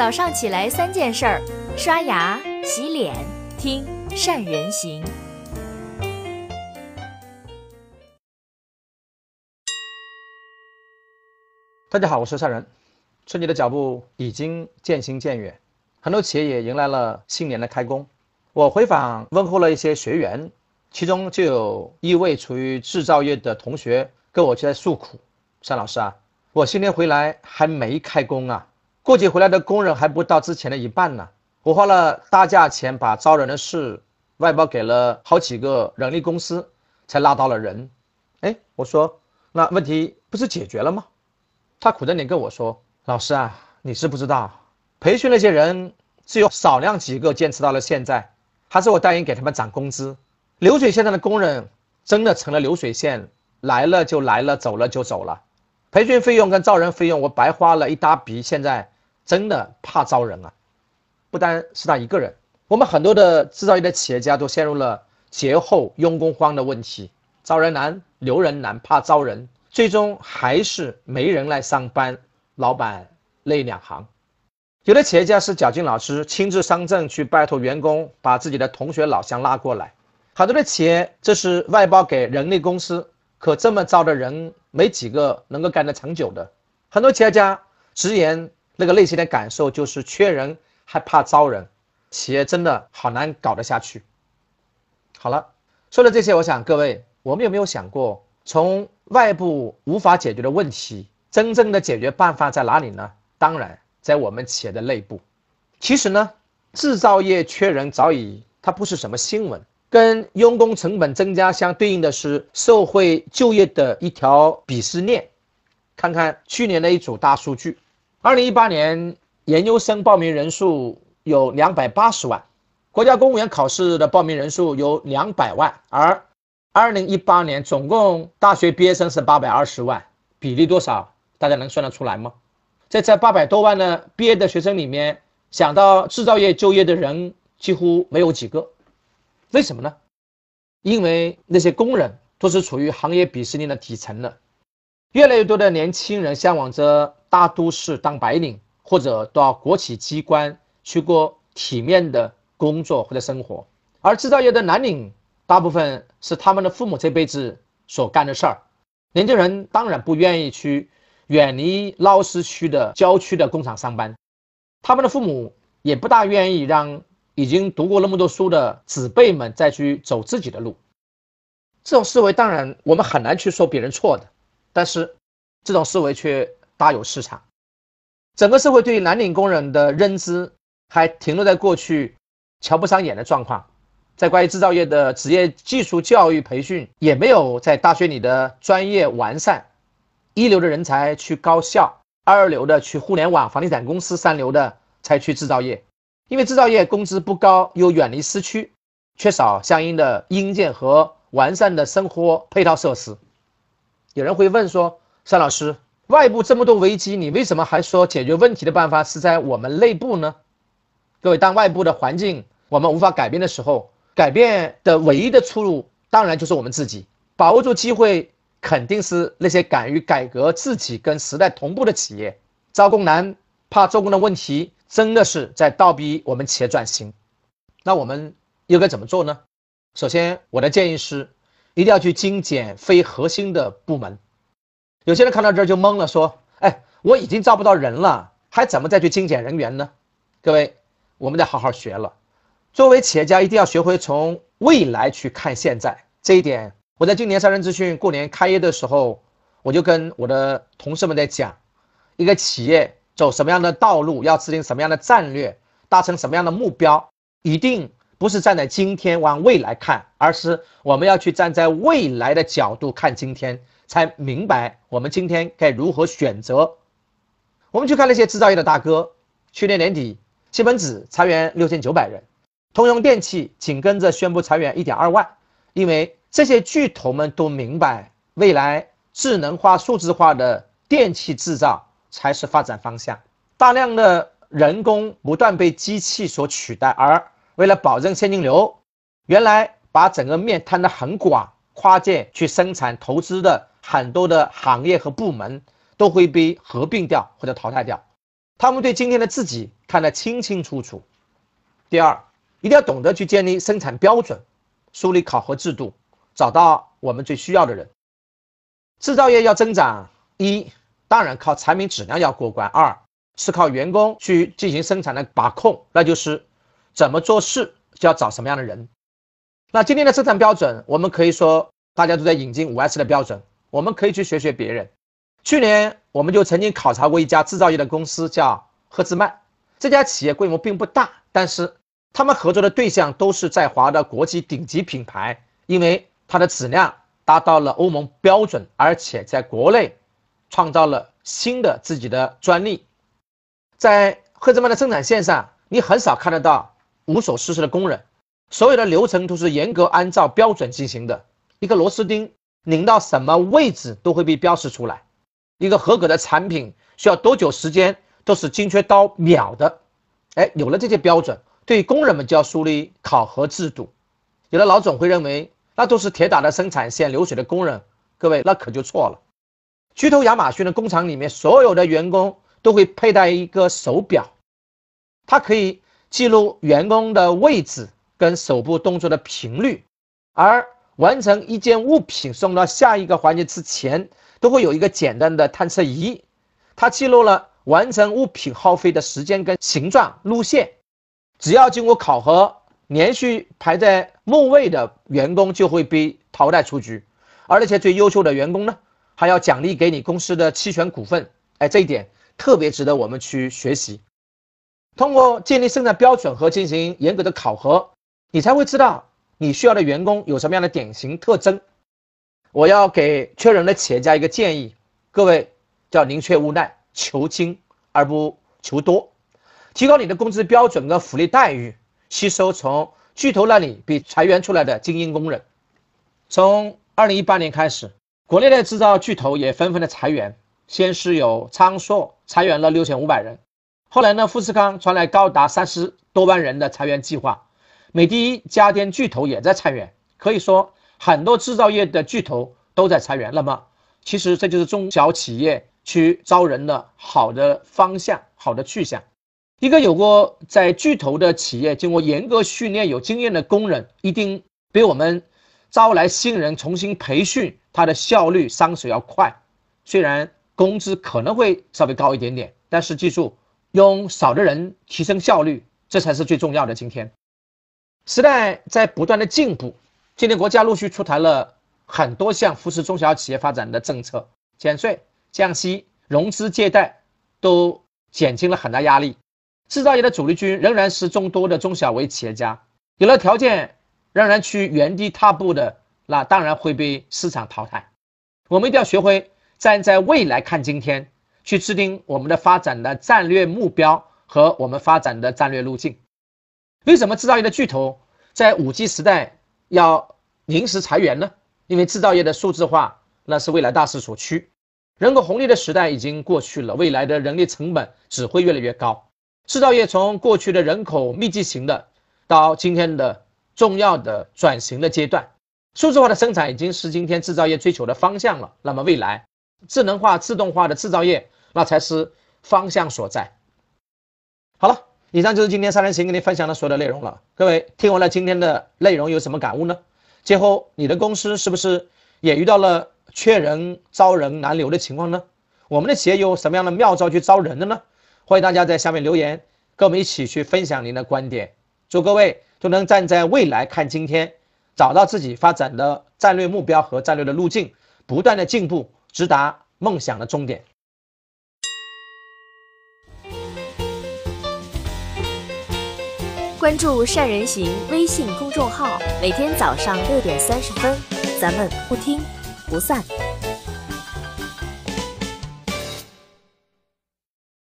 早上起来三件事儿：刷牙、洗脸、听善人行。大家好，我是善人。春节的脚步已经渐行渐远，很多企业也迎来了新年的开工。我回访问候了一些学员，其中就有一位处于制造业的同学跟我就在诉苦：“单老师啊，我新年回来还没开工啊。”过节回来的工人还不到之前的一半呢。我花了大价钱把招人的事外包给了好几个人力公司，才拉到了人。哎，我说那问题不是解决了吗？他苦着脸跟我说：“老师啊，你是不知道，培训那些人只有少量几个坚持到了现在，还是我答应给他们涨工资。流水线上的工人真的成了流水线，来了就来了，走了就走了。培训费用跟招人费用我白花了一大笔，现在。”真的怕招人啊！不单是他一个人，我们很多的制造业的企业家都陷入了节后用工荒的问题，招人难，留人难，怕招人，最终还是没人来上班，老板泪两行。有的企业家是绞尽脑汁，亲自上阵去拜托员工，把自己的同学老乡拉过来；很多的企业这是外包给人力公司，可这么招的人没几个能够干得长久的。很多企业家直言。那个内心的感受就是缺人还怕招人，企业真的好难搞得下去。好了，说了这些，我想各位，我们有没有想过，从外部无法解决的问题，真正的解决办法在哪里呢？当然，在我们企业的内部。其实呢，制造业缺人早已它不是什么新闻，跟用工成本增加相对应的是社会就业的一条鄙视链。看看去年的一组大数据。二零一八年研究生报名人数有两百八十万，国家公务员考试的报名人数有两百万，而二零一八年总共大学毕业生是八百二十万，比例多少？大家能算得出来吗？在这八百多万的毕业的学生里面，想到制造业就业的人几乎没有几个，为什么呢？因为那些工人都是处于行业鄙视链的底层的，越来越多的年轻人向往着。大都市当白领，或者到国企机关去过体面的工作或者生活，而制造业的蓝领大部分是他们的父母这辈子所干的事儿。年轻人当然不愿意去远离闹市区的郊区的工厂上班，他们的父母也不大愿意让已经读过那么多书的子辈们再去走自己的路。这种思维当然我们很难去说别人错的，但是这种思维却。大有市场，整个社会对于蓝领工人的认知还停留在过去瞧不上眼的状况，在关于制造业的职业技术教育培训也没有在大学里的专业完善，一流的人才去高校，二流的去互联网、房地产公司，三流的才去制造业，因为制造业工资不高，又远离市区，缺少相应的硬件和完善的生活配套设施。有人会问说：“单老师。”外部这么多危机，你为什么还说解决问题的办法是在我们内部呢？各位，当外部的环境我们无法改变的时候，改变的唯一的出路当然就是我们自己。把握住机会，肯定是那些敢于改革自己跟时代同步的企业。招工难，怕做工的问题，真的是在倒逼我们企业转型。那我们又该怎么做呢？首先，我的建议是，一定要去精简非核心的部门。有些人看到这儿就懵了，说：“哎，我已经招不到人了，还怎么再去精简人员呢？”各位，我们得好好学了。作为企业家，一定要学会从未来去看现在。这一点，我在今年三人资讯过年开业的时候，我就跟我的同事们在讲：一个企业走什么样的道路，要制定什么样的战略，达成什么样的目标，一定不是站在今天往未来看，而是我们要去站在未来的角度看今天。才明白我们今天该如何选择。我们去看那些制造业的大哥，去年年底，西门子裁员六千九百人，通用电气紧跟着宣布裁员一点二万。因为这些巨头们都明白，未来智能化、数字化的电气制造才是发展方向。大量的人工不断被机器所取代，而为了保证现金流，原来把整个面摊得很广，跨界去生产投资的。很多的行业和部门都会被合并掉或者淘汰掉，他们对今天的自己看得清清楚楚。第二，一定要懂得去建立生产标准，梳理考核制度，找到我们最需要的人。制造业要增长，一当然靠产品质量要过关，二是靠员工去进行生产的把控，那就是怎么做事就要找什么样的人。那今天的生产标准，我们可以说大家都在引进五 S 的标准，我们可以去学学别人。去年我们就曾经考察过一家制造业的公司，叫赫兹曼。这家企业规模并不大，但是他们合作的对象都是在华的国际顶级品牌，因为它的质量达到了欧盟标准，而且在国内创造了新的自己的专利。在赫兹曼的生产线上，你很少看得到无所事事的工人，所有的流程都是严格按照标准进行的。一个螺丝钉拧到什么位置都会被标识出来。一个合格的产品需要多久时间，都是精确到秒的。哎，有了这些标准，对工人们就要树立考核制度。有的老总会认为那都是铁打的生产线流水的工人，各位那可就错了。巨头亚马逊的工厂里面，所有的员工都会佩戴一个手表，它可以记录员工的位置跟手部动作的频率，而完成一件物品送到下一个环节之前。都会有一个简单的探测仪，它记录了完成物品耗费的时间跟形状路线。只要经过考核，连续排在末位的员工就会被淘汰出局，而那些最优秀的员工呢，还要奖励给你公司的期权股份。哎，这一点特别值得我们去学习。通过建立生产标准和进行严格的考核，你才会知道你需要的员工有什么样的典型特征。我要给缺人的企业家一个建议，各位叫宁缺毋滥，求精而不求多，提高你的工资标准跟福利待遇，吸收从巨头那里被裁员出来的精英工人。从二零一八年开始，国内的制造巨头也纷纷的裁员，先是有昌硕裁员了六千五百人，后来呢，富士康传来高达三十多万人的裁员计划，美的家电巨头也在裁员，可以说。很多制造业的巨头都在裁员，那么其实这就是中小企业去招人的好的方向、好的去向。一个有过在巨头的企业经过严格训练、有经验的工人，一定比我们招来新人重新培训它的效率、上手要快。虽然工资可能会稍微高一点点，但是记住，用少的人提升效率，这才是最重要的。今天时代在不断的进步。今年国家陆续出台了很多项扶持中小企业发展的政策，减税、降息、融资借贷都减轻了很大压力。制造业的主力军仍然是众多的中小微企业家，有了条件仍然去原地踏步的，那当然会被市场淘汰。我们一定要学会站在未来看今天，去制定我们的发展的战略目标和我们发展的战略路径。为什么制造业的巨头在五 G 时代？要临时裁员呢？因为制造业的数字化那是未来大势所趋，人口红利的时代已经过去了，未来的人力成本只会越来越高。制造业从过去的人口密集型的，到今天的重要的转型的阶段，数字化的生产已经是今天制造业追求的方向了。那么未来智能化、自动化的制造业，那才是方向所在。好了。以上就是今天三人行跟您分享的所有的内容了。各位听完了今天的内容有什么感悟呢？今后你的公司是不是也遇到了缺人、招人难留的情况呢？我们的企业有什么样的妙招去招人的呢？欢迎大家在下面留言，跟我们一起去分享您的观点。祝各位都能站在未来看今天，找到自己发展的战略目标和战略的路径，不断的进步，直达梦想的终点。关注善人行微信公众号，每天早上六点三十分，咱们不听不散。